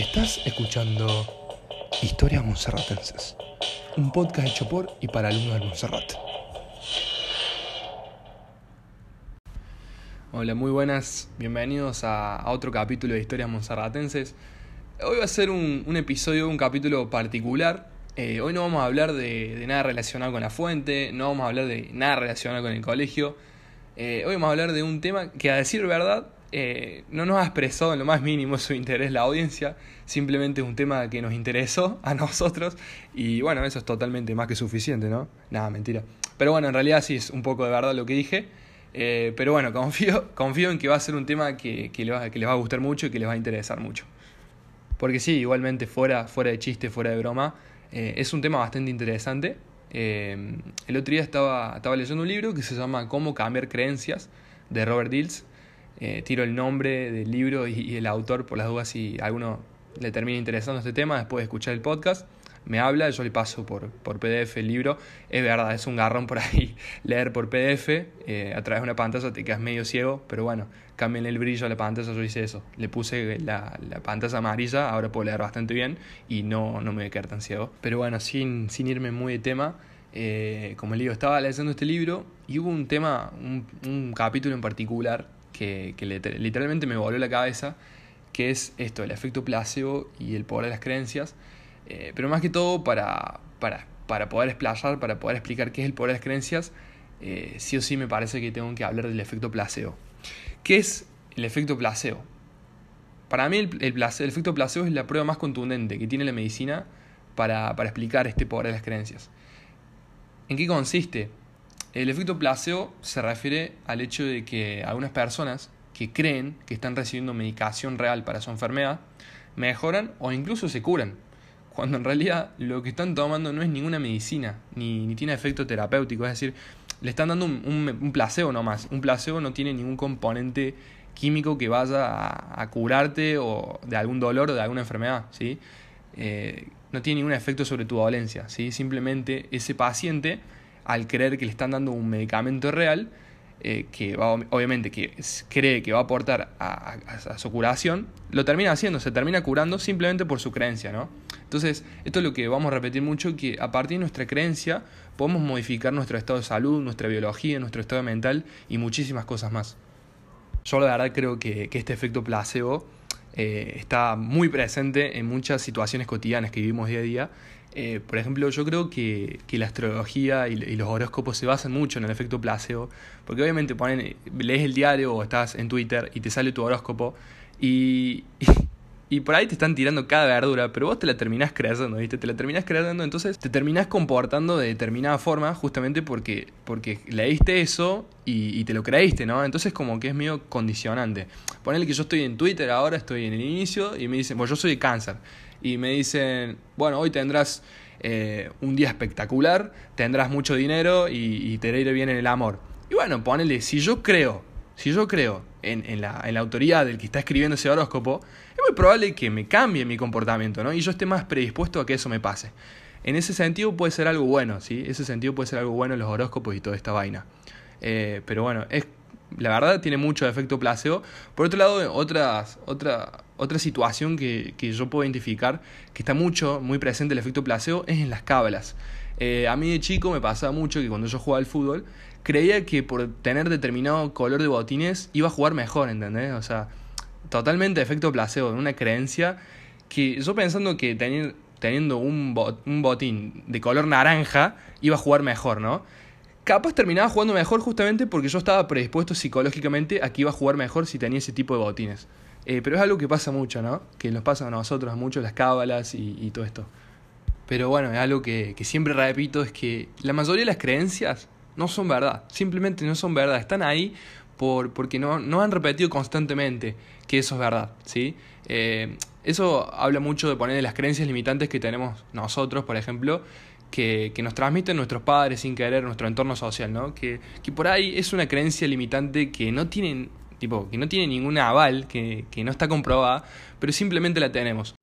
Estás escuchando Historias Monserratenses, un podcast hecho por y para alumnos del Monserrat. Hola, muy buenas, bienvenidos a, otro capítulo de Historias Monserratenses. Hoy va a ser un, episodio, un capítulo particular. Eh, hoy no vamos a hablar de, nada relacionado con la fuente, no vamos a hablar de nada relacionado con el colegio. Eh, hoy vamos a hablar de un tema que a decir verdad eh, no nos ha expresado en lo más mínimo su interés la audiencia, simplemente es un tema que nos interesó a nosotros y bueno, eso es totalmente más que suficiente, ¿no? Nada, mentira. Pero bueno, en realidad sí es un poco de verdad lo que dije, eh, pero bueno, confío, confío en que va a ser un tema que, que, les va, que, les va, a gustar mucho y que les va a interesar mucho. Porque sí, igualmente fuera, fuera de chiste, fuera de broma, eh, es un tema bastante interesante. el otro día estaba, estaba leyendo un libro que se llama Cómo cambiar creencias de Robert Dills eh, tiro el nombre del libro y, el autor por las dudas si alguno le termina interesando este tema después de escuchar el podcast. Me habla, yo le paso por, por PDF el libro. Es verdad, es un garrón por ahí leer por PDF. Eh, a través de una pantalla te quedas medio ciego, pero bueno, cambien el brillo a la pantalla. Yo hice eso. Le puse la, la, pantalla amarilla, ahora puedo leer bastante bien y no, no me voy a quedar tan ciego. Pero bueno, sin, sin irme muy de tema, eh, como le digo, estaba leyendo este libro y hubo un tema, un, un capítulo en particular que, literalmente me voló la cabeza, que es esto, el efecto placebo y el poder de las creencias, eh, pero más que todo para, para, para, poder explayar, para poder explicar qué es el poder de las creencias, eh, sí o sí me parece que tengo que hablar del efecto placebo. ¿Qué es el efecto placebo? Para mí el, el, el efecto placebo es la prueba más contundente que tiene la medicina para, para explicar este poder de las creencias. ¿En qué consiste? El efecto placebo se refiere al hecho de que algunas personas que creen que están recibiendo medicación real para su enfermedad mejoran o incluso se curan, cuando en realidad lo que están tomando no es ninguna medicina, ni, ni tiene efecto terapéutico, es decir, le están dando un, un, placebo nomás. Un placebo no tiene ningún componente químico que vaya a, curarte o de algún dolor o de alguna enfermedad, ¿sí? Eh, no tiene ningún efecto sobre tu dolencia, ¿sí? Simplemente ese paciente al creer que le están dando un medicamento real, eh, que va, obviamente que cree que va a aportar a, su curación, lo termina haciendo, se termina curando simplemente por su creencia, ¿no? Entonces, esto es lo que vamos a repetir mucho, que a partir de nuestra creencia podemos modificar nuestro estado de salud, nuestra biología, nuestro estado mental y muchísimas cosas más. Yo la verdad creo que, este efecto placebo eh, está muy presente en muchas situaciones cotidianas que vivimos día a día eh, por ejemplo, yo creo que, que la astrología y, los horóscopos se basan mucho en el efecto placebo, porque obviamente ponen, lees el diario o estás en Twitter y te sale tu horóscopo y, y, por ahí te están tirando cada verdura, pero vos te la terminás creyendo, ¿viste? Te la terminás creyendo, entonces te terminás comportando de determinada forma justamente porque, porque leíste eso y, te lo creíste, ¿no? Entonces como que es medio condicionante. Ponele que yo estoy en Twitter ahora, estoy en el inicio y me dicen, bueno, yo soy de cáncer y me dicen, bueno, hoy tendrás eh, un día espectacular, tendrás mucho dinero y, te irá bien en el amor. Y bueno, ponele, si yo creo, si yo creo en, en, la, en, la, autoridad del que está escribiendo ese horóscopo, es muy probable que me cambie mi comportamiento, ¿no? Y yo esté más predispuesto a que eso me pase. En ese sentido puede ser algo bueno, ¿sí? Ese sentido puede ser algo bueno en los horóscopos y toda esta vaina. Eh, pero bueno, es la verdad tiene mucho efecto placebo. Por otro lado, otras, otra, otra situación que, que, yo puedo identificar que está mucho, muy presente el efecto placebo es en las cábalas. Eh, a mí de chico me pasaba mucho que cuando yo jugaba al fútbol, creía que por tener determinado color de botines iba a jugar mejor, ¿entendés? O sea, totalmente efecto placebo, una creencia que yo pensando que teniendo un, un botín de color naranja iba a jugar mejor, ¿no? capaz terminaba jugando mejor justamente porque yo estaba predispuesto psicológicamente a que iba a jugar mejor si tenía ese tipo de botines. Eh, pero es algo que pasa mucho, ¿no? Que nos pasa a nosotros mucho las cábalas y, todo esto. Pero bueno, es algo que, siempre repito, es que la mayoría de las creencias no son verdad, simplemente no son verdad, están ahí por, porque no, han repetido constantemente que eso es verdad, ¿sí? Eh, eso habla mucho de poner las creencias limitantes que tenemos nosotros, por ejemplo, que, nos transmiten nuestros padres sin querer, nuestro entorno social, ¿no? Que, por ahí es una creencia limitante que no tiene, tipo, que no tiene ninguna aval, que, que no está comprobada, pero simplemente la tenemos.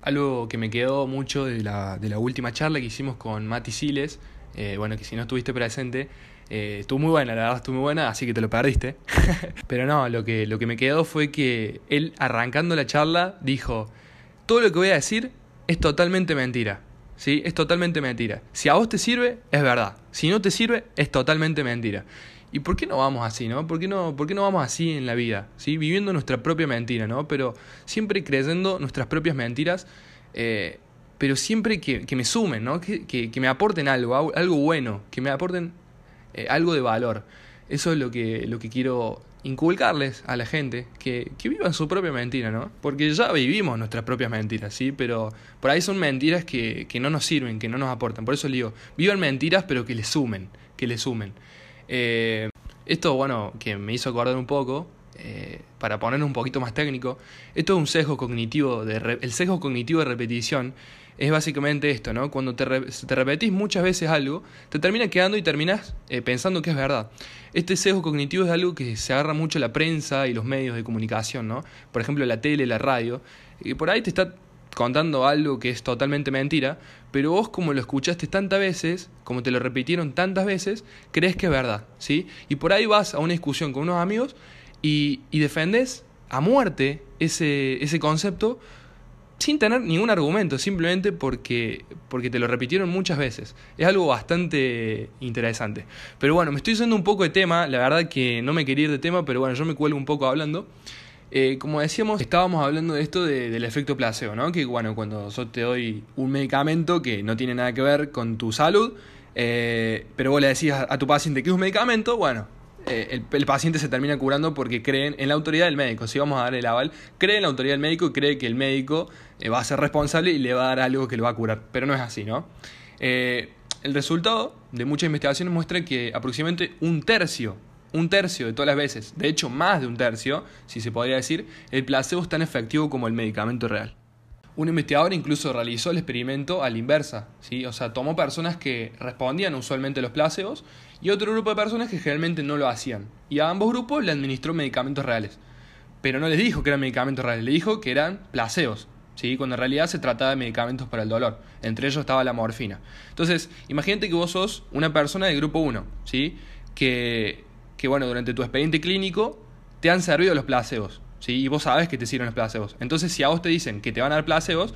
Algo que me quedó mucho de la, de la última charla que hicimos con Mati Siles, eh, bueno, que si no estuviste presente, Eh, estuvo muy buena, la verdad estuvo muy buena, así que te lo perdiste. Pero no, lo que, lo que me quedó fue que él arrancando la charla dijo, todo lo que voy a decir es totalmente mentira. ¿Sí? Es totalmente mentira. Si a vos te sirve, es verdad. Si no te sirve, es totalmente mentira. ¿Y por qué no vamos así, no? ¿Por qué no, por qué no vamos así en la vida? ¿Sí? Viviendo nuestra propia mentira, ¿no? Pero siempre creyendo nuestras propias mentiras, eh, pero siempre que, que, me sumen, ¿no? Que, que, que, me aporten algo, algo bueno, que me aporten eh, algo de valor. Eso es lo que, lo que quiero inculcarles a la gente, que, que vivan su propia mentira, ¿no? Porque ya vivimos nuestras propias mentiras, ¿sí? Pero por ahí son mentiras que, que no nos sirven, que no nos aportan. Por eso le digo, vivan mentiras, pero que le sumen, que le sumen. Eh, esto, bueno, que me hizo acordar un poco, eh, para ponerlo un poquito más técnico, esto es un sesgo cognitivo, de el sesgo cognitivo de repetición es básicamente esto, ¿no? Cuando te, te repetís muchas veces algo, te termina quedando y terminás eh, pensando que es verdad. Este sesgo cognitivo es algo que se agarra mucho la prensa y los medios de comunicación, ¿no? Por ejemplo, la tele, la radio, y por ahí te está contando algo que es totalmente mentira, pero vos como lo escuchaste tantas veces, como te lo repitieron tantas veces, crees que es verdad, ¿sí? Y por ahí vas a una discusión con unos amigos y, y defendes a muerte ese, ese concepto sin tener ningún argumento, simplemente porque, porque te lo repitieron muchas veces. Es algo bastante interesante. Pero bueno, me estoy yendo un poco de tema, la verdad que no me quería ir de tema, pero bueno, yo me cuelgo un poco hablando. Eh, como decíamos, estábamos hablando de esto del efecto placebo, ¿no? Que bueno, cuando yo te doy un medicamento que no tiene nada que ver con tu salud, eh, pero vos le decís a tu paciente que es un medicamento, bueno, eh, el, paciente se termina curando porque creen en la autoridad del médico. Si vamos a dar el aval, cree en la autoridad del médico y cree que el médico va a ser responsable y le va a dar algo que lo va a curar. Pero no es así, ¿no? El resultado de muchas investigaciones muestra que aproximadamente un tercio, un tercio de todas las veces, de hecho más de un tercio, si se podría decir, el placebo es tan efectivo como el medicamento real. Un investigador incluso realizó el experimento a la inversa, ¿sí? o sea, tomó personas que respondían usualmente a los placebos y otro grupo de personas que generalmente no lo hacían. Y a ambos grupos le administró medicamentos reales. Pero no les dijo que eran medicamentos reales, le dijo que eran placebos, ¿sí? cuando en realidad se trataba de medicamentos para el dolor. Entre ellos estaba la morfina. Entonces, imagínate que vos sos una persona del grupo 1, ¿sí? que, que bueno, durante tu expediente clínico te han servido los placebos. ¿sí? Y vos sabes que te sirven los placebos. Entonces, si a vos te dicen que te van a dar placebos,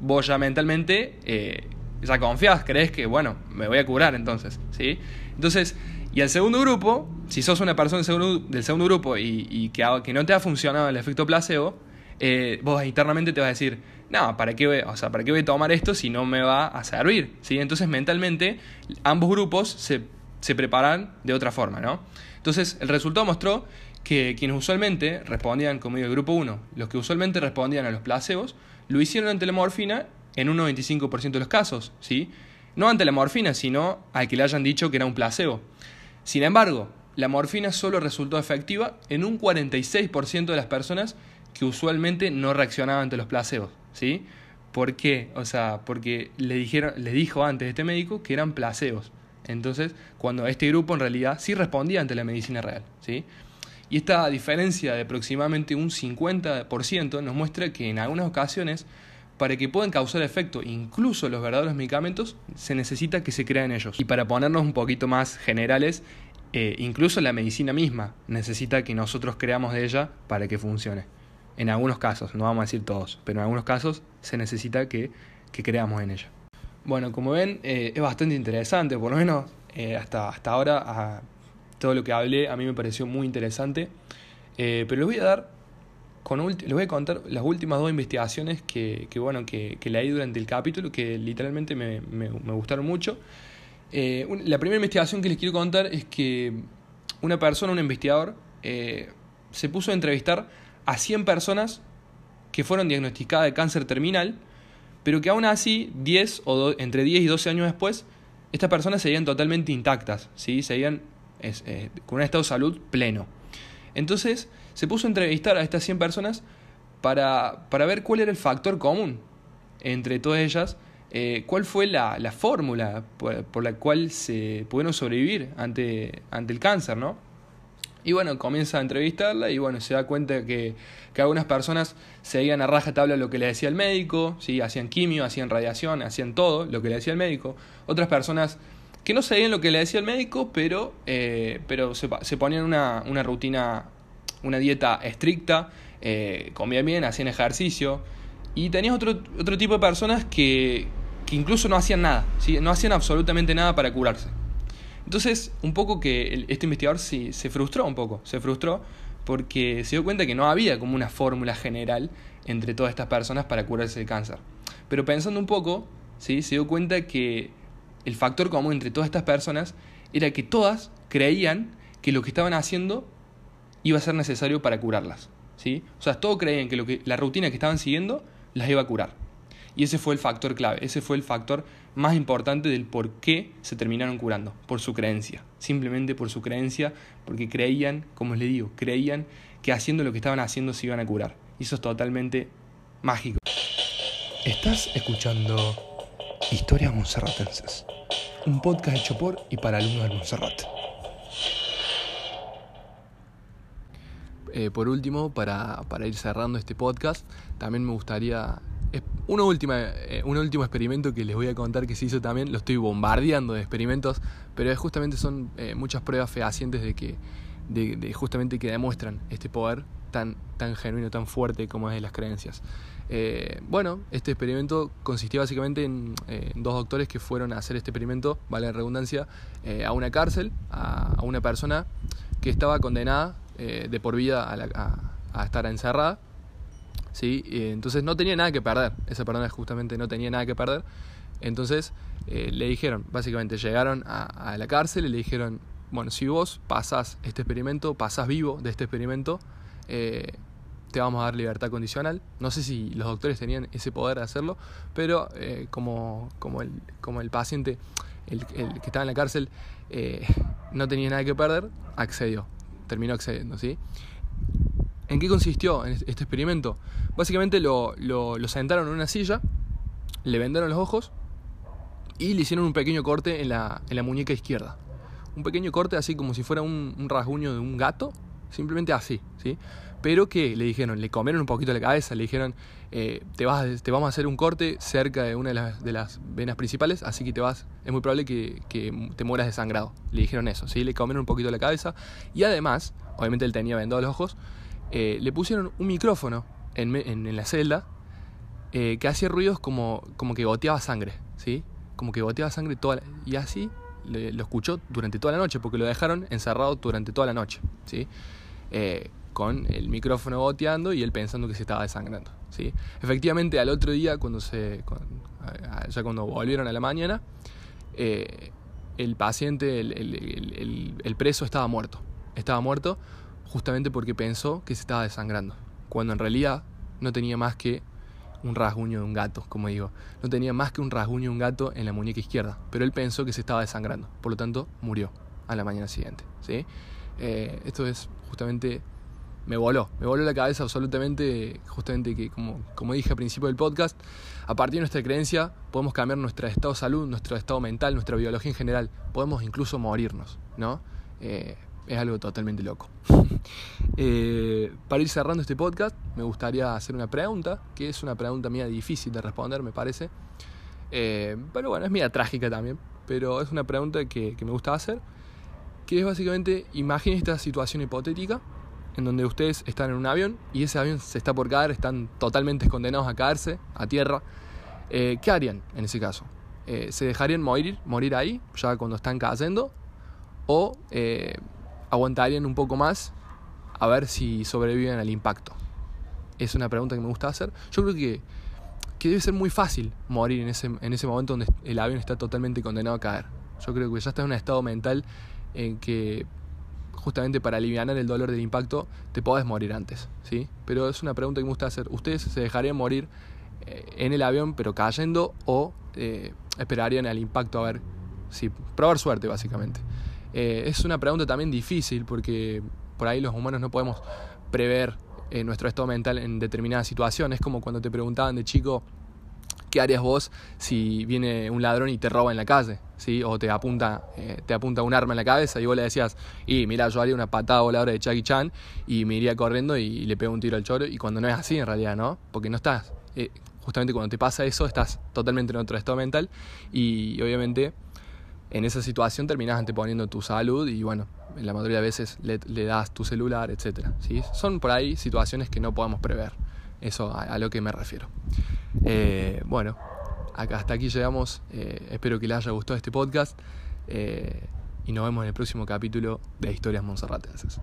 vos ya mentalmente eh, ya confías, crees que, bueno, me voy a curar entonces, ¿sí? Entonces, y al segundo grupo, si sos una persona del segundo, grupo y, que, que, no te ha funcionado el efecto placebo, eh, vos internamente te vas a decir, no, ¿para qué, voy, o sea, ¿para qué voy a tomar esto si no me va a servir? ¿Sí? Entonces, mentalmente, ambos grupos se, se preparan de otra forma, ¿no? Entonces, el resultado mostró que quienes usualmente respondían, como digo, el grupo 1, los que usualmente respondían a los placebos, lo hicieron ante la morfina en un 95% de los casos, ¿sí? No ante la morfina, sino al que le hayan dicho que era un placebo. Sin embargo, la morfina solo resultó efectiva en un 46% de las personas que usualmente no reaccionaban ante los placebos, ¿sí? ¿Por qué? O sea, porque le dijeron, le dijo antes este médico que eran placebos. Entonces, cuando este grupo en realidad sí respondía ante la medicina real, ¿sí? Y esta diferencia de aproximadamente un 50% nos muestra que en algunas ocasiones, para que puedan causar efecto incluso los verdaderos medicamentos, se necesita que se crean ellos. Y para ponernos un poquito más generales, eh, incluso la medicina misma necesita que nosotros creamos de ella para que funcione. En algunos casos, no vamos a decir todos, pero en algunos casos se necesita que, que creamos en ella. Bueno, como ven, eh, es bastante interesante, por lo menos eh, hasta, hasta ahora todo lo que hablé a mí me pareció muy interesante. Eh, pero les voy a dar, con les voy a contar las últimas dos investigaciones que, que bueno, que, que, leí durante el capítulo, que literalmente me, me, gustaron mucho. La primera investigación que les quiero contar es que una persona, un investigador, se puso a entrevistar a 100 personas que fueron diagnosticadas de cáncer terminal, pero que aún así, 10 o entre 10 y 12 años después, estas personas seguían totalmente intactas, ¿sí? seguían eh, con un estado de salud pleno. Entonces se puso a entrevistar a estas 100 personas para, para ver cuál era el factor común entre todas ellas, eh, cuál fue la, la fórmula por, la cual se pudieron sobrevivir ante, ante el cáncer, ¿no? Y bueno, comienza a entrevistarla y bueno, se da cuenta que, que algunas personas seguían a raja tabla lo que le decía el médico, ¿sí? hacían quimio, hacían radiación, hacían todo lo que le decía el médico. Otras personas que no sabían lo que le decía el médico, pero, eh, pero se, se, ponían una, una, rutina, una dieta estricta, eh, comían bien, hacían ejercicio. Y tenías otro, otro tipo de personas que, que incluso no hacían nada, ¿sí? no hacían absolutamente nada para curarse. Entonces, un poco que este investigador se, se frustró un poco, se frustró porque se dio cuenta que no había como una fórmula general entre todas estas personas para curarse el cáncer. Pero pensando un poco, ¿sí? se dio cuenta que el factor común entre todas estas personas era que todas creían que lo que estaban haciendo iba a ser necesario para curarlas. ¿sí? O sea, todos creían que, la rutina que estaban siguiendo las iba a curar. Y ese fue el factor clave, ese fue el factor más importante del por qué se terminaron curando, por su creencia, simplemente por su creencia, porque creían, como les digo, creían que haciendo lo que estaban haciendo se iban a curar. Y eso es totalmente mágico. Estás escuchando Historias Monserratenses, un podcast hecho por y para alumnos de Monserrat. Eh, por último, para, para, ir cerrando este podcast, también me gustaría... Eh, un último experimento que les voy a contar que se hizo también, lo estoy bombardeando de experimentos, pero justamente son eh, muchas pruebas fehacientes de que de, justamente que demuestran este poder tan, tan genuino, tan fuerte como es de las creencias. Eh, bueno, este experimento consistía básicamente en dos doctores que fueron a hacer este experimento, vale la redundancia, a una cárcel, a, una persona que estaba condenada de por vida a, estar encerrada. ¿Sí? entonces no tenía nada que perder, esa persona justamente no tenía nada que perder. Entonces le dijeron, básicamente llegaron a, la cárcel y le dijeron, bueno, si vos pasás este experimento, pasás vivo de este experimento, eh, te vamos a dar libertad condicional. No sé si los doctores tenían ese poder de hacerlo, pero eh, como, como, el, como el paciente, el, que estaba en la cárcel, eh, no tenía nada que perder, accedió, terminó accediendo, ¿sí? ¿En qué consistió este experimento? Básicamente lo, lo, sentaron en una silla, le vendaron los ojos y le hicieron un pequeño corte en la, en la muñeca izquierda un pequeño corte así como si fuera un, rasguño de un gato, simplemente así, ¿sí? Pero que le dijeron, le comieron un poquito la cabeza, le dijeron, eh, te, vas, te vamos a hacer un corte cerca de una de las, de las venas principales, así que te vas, es muy probable que, te mueras de sangrado. Le dijeron eso, ¿sí? Le comieron un poquito la cabeza y además, obviamente él tenía vendados los ojos, eh, le pusieron un micrófono en, la celda eh, que hacía ruidos como, que goteaba sangre, ¿sí? Como que goteaba sangre toda y así lo escuchó durante toda la noche, porque lo dejaron encerrado durante toda la noche, ¿sí? Eh, con el micrófono boteando y él pensando que se estaba desangrando. ¿sí? Efectivamente, al otro día, cuando se, ya cuando volvieron a la mañana, el paciente, el, el, preso estaba muerto. Estaba muerto justamente porque pensó que se estaba desangrando, cuando en realidad no tenía más que un rasguño de un gato, como digo. No tenía más que un rasguño de un gato en la muñeca izquierda, pero él pensó que se estaba desangrando, por lo tanto murió a la mañana siguiente. ¿sí? Eh, esto es justamente, me voló, me voló la cabeza absolutamente, justamente que como, como dije al principio del podcast, a partir de nuestra creencia podemos cambiar nuestro estado de salud, nuestro estado mental, nuestra biología en general, podemos incluso morirnos, ¿no? Eh, es algo totalmente loco. Eh, para ir cerrando este podcast, me gustaría hacer una pregunta, que es una pregunta mía difícil de responder, me parece. Eh, pero bueno, es mía trágica también, pero es una pregunta que, me gusta hacer, que es básicamente, imaginen esta situación hipotética en donde ustedes están en un avión y ese avión se está por caer, están totalmente condenados a caerse a tierra. Eh, ¿Qué harían en ese caso? ¿Se dejarían morir, morir ahí, ya cuando están cayendo? ¿O aguantarían un poco más a ver si sobreviven al impacto? Es una pregunta que me gusta hacer. Yo creo que, que debe ser muy fácil morir en ese, en ese momento donde el avión está totalmente condenado a caer. Yo creo que ya está en un estado mental en que justamente para aliviar el dolor del impacto te podés morir antes, ¿sí? Pero es una pregunta que me gusta hacer. ¿Ustedes se dejarían morir eh, en el avión pero cayendo o eh, esperarían al impacto a ver si probar suerte básicamente? Eh, es una pregunta también difícil porque por ahí los humanos no podemos prever eh, nuestro estado mental en determinadas situaciones. Es como cuando te preguntaban de chico, ¿qué harías vos si viene un ladrón y te roba en la calle? ¿Sí? O te apunta, eh, te apunta un arma en la cabeza y vos le decías, y mira, yo haría una patada voladora de Chucky Chan y me iría corriendo y, le pego un tiro al choro. Y cuando no es así en realidad, ¿no? Porque no estás, justamente cuando te pasa eso, estás totalmente en otro estado mental y obviamente en esa situación terminás anteponiendo tu salud y bueno, en la mayoría de veces le, das tu celular, etc. ¿sí? Son por ahí situaciones que no podemos prever. Eso a, lo que me refiero. Eh, bueno, hasta aquí llegamos. Eh, espero que les haya gustado este podcast. Eh, y nos vemos en el próximo capítulo de Historias Monserratenses.